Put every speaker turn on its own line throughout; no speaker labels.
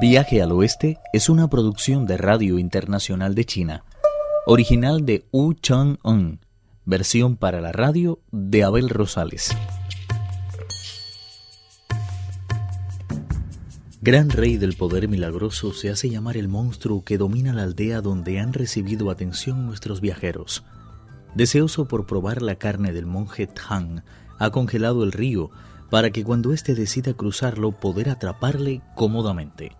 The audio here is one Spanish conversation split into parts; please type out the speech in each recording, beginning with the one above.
Viaje al Oeste es una producción de Radio Internacional de China, original de Wu Chang-un, versión para la radio de Abel Rosales. Gran rey del poder milagroso se hace llamar el monstruo que domina la aldea donde han recibido atención nuestros viajeros. Deseoso por probar la carne del monje Tang, ha congelado el río para que cuando éste decida cruzarlo poder atraparle cómodamente.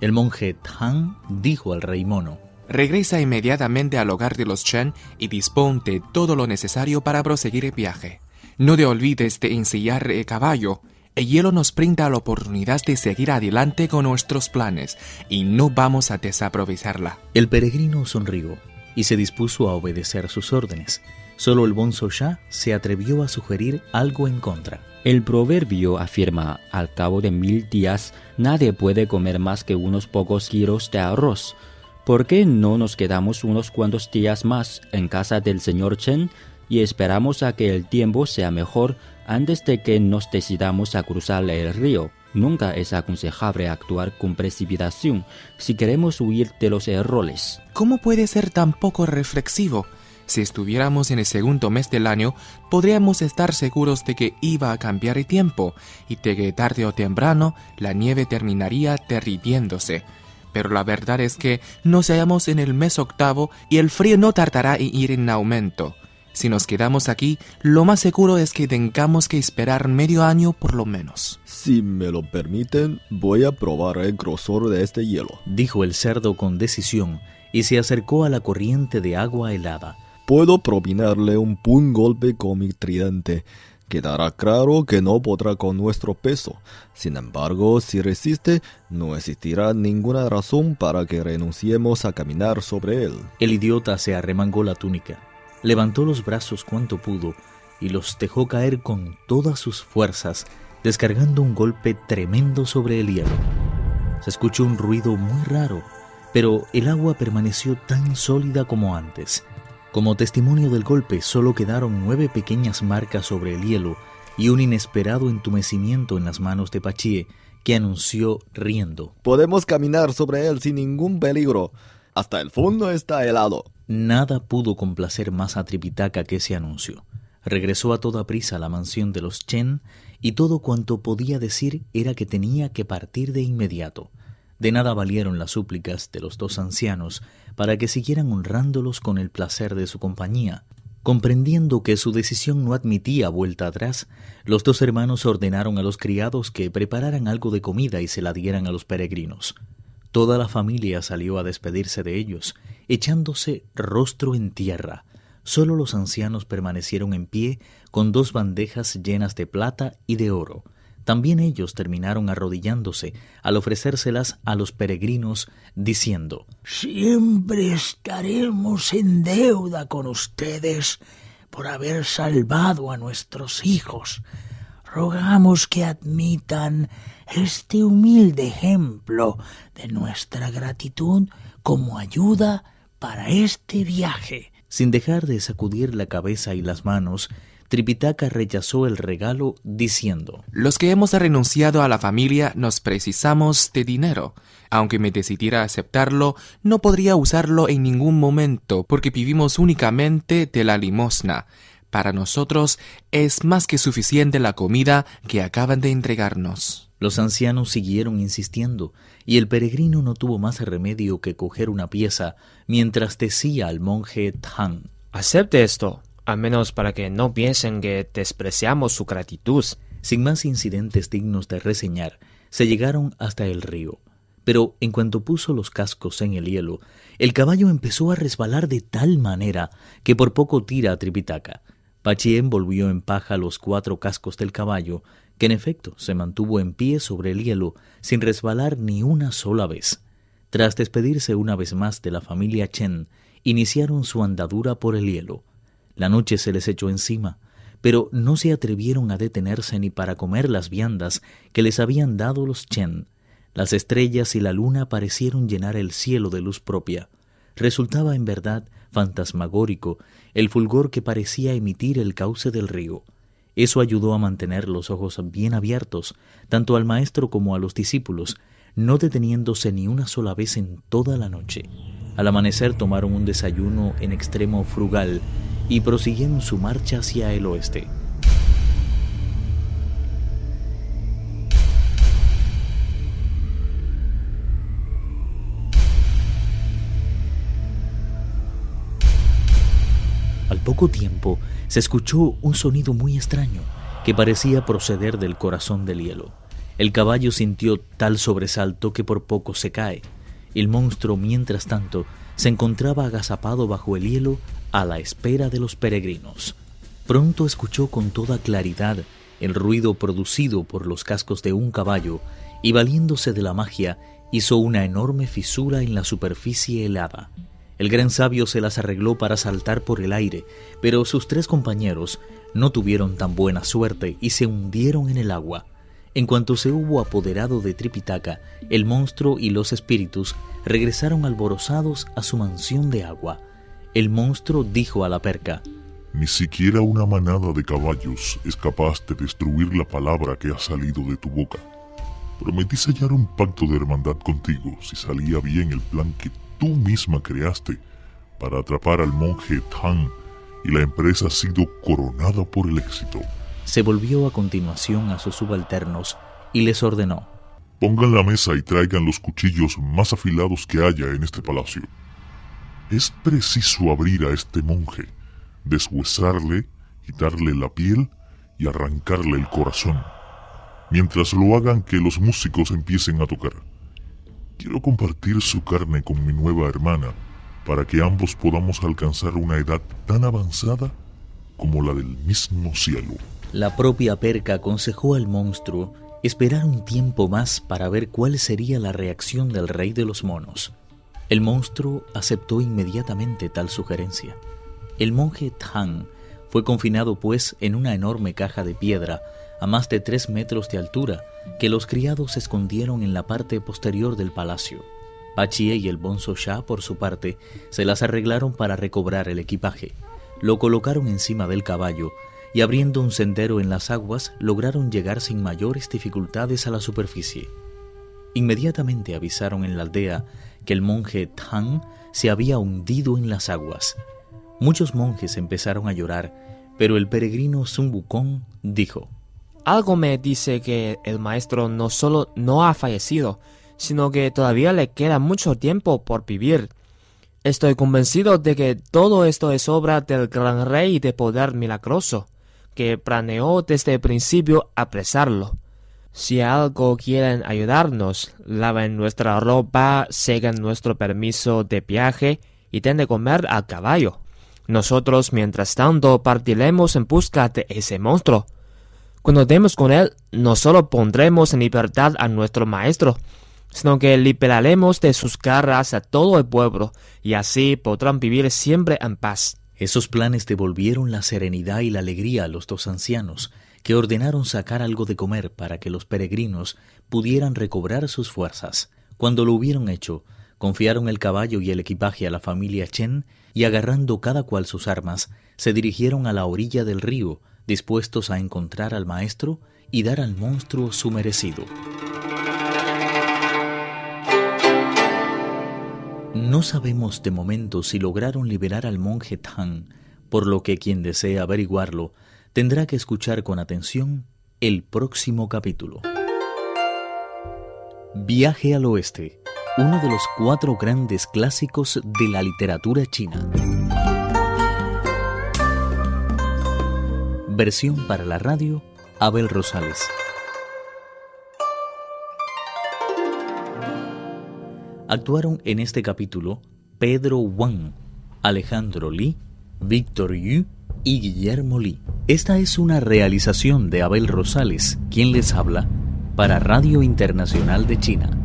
El monje Tang dijo al rey mono,
Regresa inmediatamente al hogar de los Chen y disponte todo lo necesario para proseguir el viaje. No te olvides de ensillar el caballo. El hielo nos brinda la oportunidad de seguir adelante con nuestros planes y no vamos a desaprovecharla.
El peregrino sonrió y se dispuso a obedecer sus órdenes. Solo el bonzo Shah se atrevió a sugerir algo en contra.
El proverbio afirma, al cabo de mil días nadie puede comer más que unos pocos kilos de arroz. ¿Por qué no nos quedamos unos cuantos días más en casa del señor Chen y esperamos a que el tiempo sea mejor antes de que nos decidamos a cruzar el río? Nunca es aconsejable actuar con precipitación si queremos huir de los errores.
¿Cómo puede ser tan poco reflexivo? Si estuviéramos en el segundo mes del año, podríamos estar seguros de que iba a cambiar el tiempo y de que tarde o temprano la nieve terminaría derritiéndose. Pero la verdad es que nos hallamos en el mes octavo y el frío no tardará en ir en aumento. Si nos quedamos aquí, lo más seguro es que tengamos que esperar medio año por lo menos.
Si me lo permiten, voy a probar el grosor de este hielo,
dijo el cerdo con decisión y se acercó a la corriente de agua helada.
Puedo propinarle un buen golpe con mi tridente. Quedará claro que no podrá con nuestro peso. Sin embargo, si resiste, no existirá ninguna razón para que renunciemos a caminar sobre él.
El idiota se arremangó la túnica, levantó los brazos cuanto pudo y los dejó caer con todas sus fuerzas, descargando un golpe tremendo sobre el hielo. Se escuchó un ruido muy raro, pero el agua permaneció tan sólida como antes. Como testimonio del golpe solo quedaron nueve pequeñas marcas sobre el hielo y un inesperado entumecimiento en las manos de Pachie, que anunció riendo.
Podemos caminar sobre él sin ningún peligro. Hasta el fondo está helado.
Nada pudo complacer más a Tripitaka que ese anuncio. Regresó a toda prisa a la mansión de los Chen y todo cuanto podía decir era que tenía que partir de inmediato. De nada valieron las súplicas de los dos ancianos para que siguieran honrándolos con el placer de su compañía. Comprendiendo que su decisión no admitía vuelta atrás, los dos hermanos ordenaron a los criados que prepararan algo de comida y se la dieran a los peregrinos. Toda la familia salió a despedirse de ellos, echándose rostro en tierra. Solo los ancianos permanecieron en pie con dos bandejas llenas de plata y de oro. También ellos terminaron arrodillándose al ofrecérselas a los peregrinos, diciendo
Siempre estaremos en deuda con ustedes por haber salvado a nuestros hijos. Rogamos que admitan este humilde ejemplo de nuestra gratitud como ayuda para este viaje.
Sin dejar de sacudir la cabeza y las manos, Tripitaka rechazó el regalo diciendo
Los que hemos renunciado a la familia nos precisamos de dinero. Aunque me decidiera aceptarlo, no podría usarlo en ningún momento porque vivimos únicamente de la limosna. Para nosotros es más que suficiente la comida que acaban de entregarnos.
Los ancianos siguieron insistiendo, y el peregrino no tuvo más remedio que coger una pieza mientras decía al monje Tang
Acepte esto a menos para que no piensen que despreciamos su gratitud.
Sin más incidentes dignos de reseñar, se llegaron hasta el río. Pero en cuanto puso los cascos en el hielo, el caballo empezó a resbalar de tal manera que por poco tira a Tripitaka. Pachien volvió en paja los cuatro cascos del caballo, que en efecto se mantuvo en pie sobre el hielo sin resbalar ni una sola vez. Tras despedirse una vez más de la familia Chen, iniciaron su andadura por el hielo. La noche se les echó encima, pero no se atrevieron a detenerse ni para comer las viandas que les habían dado los Chen. Las estrellas y la luna parecieron llenar el cielo de luz propia. Resultaba en verdad fantasmagórico el fulgor que parecía emitir el cauce del río. Eso ayudó a mantener los ojos bien abiertos, tanto al maestro como a los discípulos, no deteniéndose ni una sola vez en toda la noche. Al amanecer tomaron un desayuno en extremo frugal y prosiguieron su marcha hacia el oeste. Poco tiempo se escuchó un sonido muy extraño que parecía proceder del corazón del hielo. El caballo sintió tal sobresalto que por poco se cae. El monstruo, mientras tanto, se encontraba agazapado bajo el hielo a la espera de los peregrinos. Pronto escuchó con toda claridad el ruido producido por los cascos de un caballo y valiéndose de la magia hizo una enorme fisura en la superficie helada. El gran sabio se las arregló para saltar por el aire, pero sus tres compañeros no tuvieron tan buena suerte y se hundieron en el agua. En cuanto se hubo apoderado de Tripitaka, el monstruo y los espíritus regresaron alborozados a su mansión de agua. El monstruo dijo a la perca,
Ni siquiera una manada de caballos es capaz de destruir la palabra que ha salido de tu boca. Prometí sellar un pacto de hermandad contigo si salía bien el plan que tú misma creaste para atrapar al monje Tang y la empresa ha sido coronada por el éxito.
Se volvió a continuación a sus subalternos y les ordenó.
Pongan la mesa y traigan los cuchillos más afilados que haya en este palacio. Es preciso abrir a este monje, deshuesarle, quitarle la piel y arrancarle el corazón. Mientras lo hagan que los músicos empiecen a tocar. Quiero compartir su carne con mi nueva hermana para que ambos podamos alcanzar una edad tan avanzada como la del mismo cielo.
La propia perca aconsejó al monstruo esperar un tiempo más para ver cuál sería la reacción del rey de los monos. El monstruo aceptó inmediatamente tal sugerencia. El monje Tang fue confinado pues en una enorme caja de piedra a más de tres metros de altura que los criados escondieron en la parte posterior del palacio. Pachie y el bonzo Shah, por su parte, se las arreglaron para recobrar el equipaje. Lo colocaron encima del caballo y abriendo un sendero en las aguas lograron llegar sin mayores dificultades a la superficie. Inmediatamente avisaron en la aldea que el monje Tang se había hundido en las aguas. Muchos monjes empezaron a llorar, pero el peregrino Sun Wukong dijo,
Algo me dice que el maestro no solo no ha fallecido, sino que todavía le queda mucho tiempo por vivir. Estoy convencido de que todo esto es obra del gran rey de poder milagroso, que planeó desde el principio apresarlo. Si algo quieren ayudarnos, laven nuestra ropa, seguen nuestro permiso de viaje y den de comer al caballo. Nosotros, mientras tanto, partiremos en busca de ese monstruo. Cuando demos con él, no solo pondremos en libertad a nuestro maestro, sino que liberaremos de sus garras a todo el pueblo, y así podrán vivir siempre en paz.
Esos planes devolvieron la serenidad y la alegría a los dos ancianos, que ordenaron sacar algo de comer para que los peregrinos pudieran recobrar sus fuerzas. Cuando lo hubieron hecho, confiaron el caballo y el equipaje a la familia Chen y agarrando cada cual sus armas, se dirigieron a la orilla del río, dispuestos a encontrar al maestro y dar al monstruo su merecido. No sabemos de momento si lograron liberar al monje Tang, por lo que quien desea averiguarlo tendrá que escuchar con atención el próximo capítulo. Viaje al Oeste, uno de los cuatro grandes clásicos de la literatura china. Versión para la radio, Abel Rosales. Actuaron en este capítulo Pedro Wang, Alejandro Li, Víctor Yu y Guillermo Li. Esta es una realización de Abel Rosales, quien les habla, para Radio Internacional de China.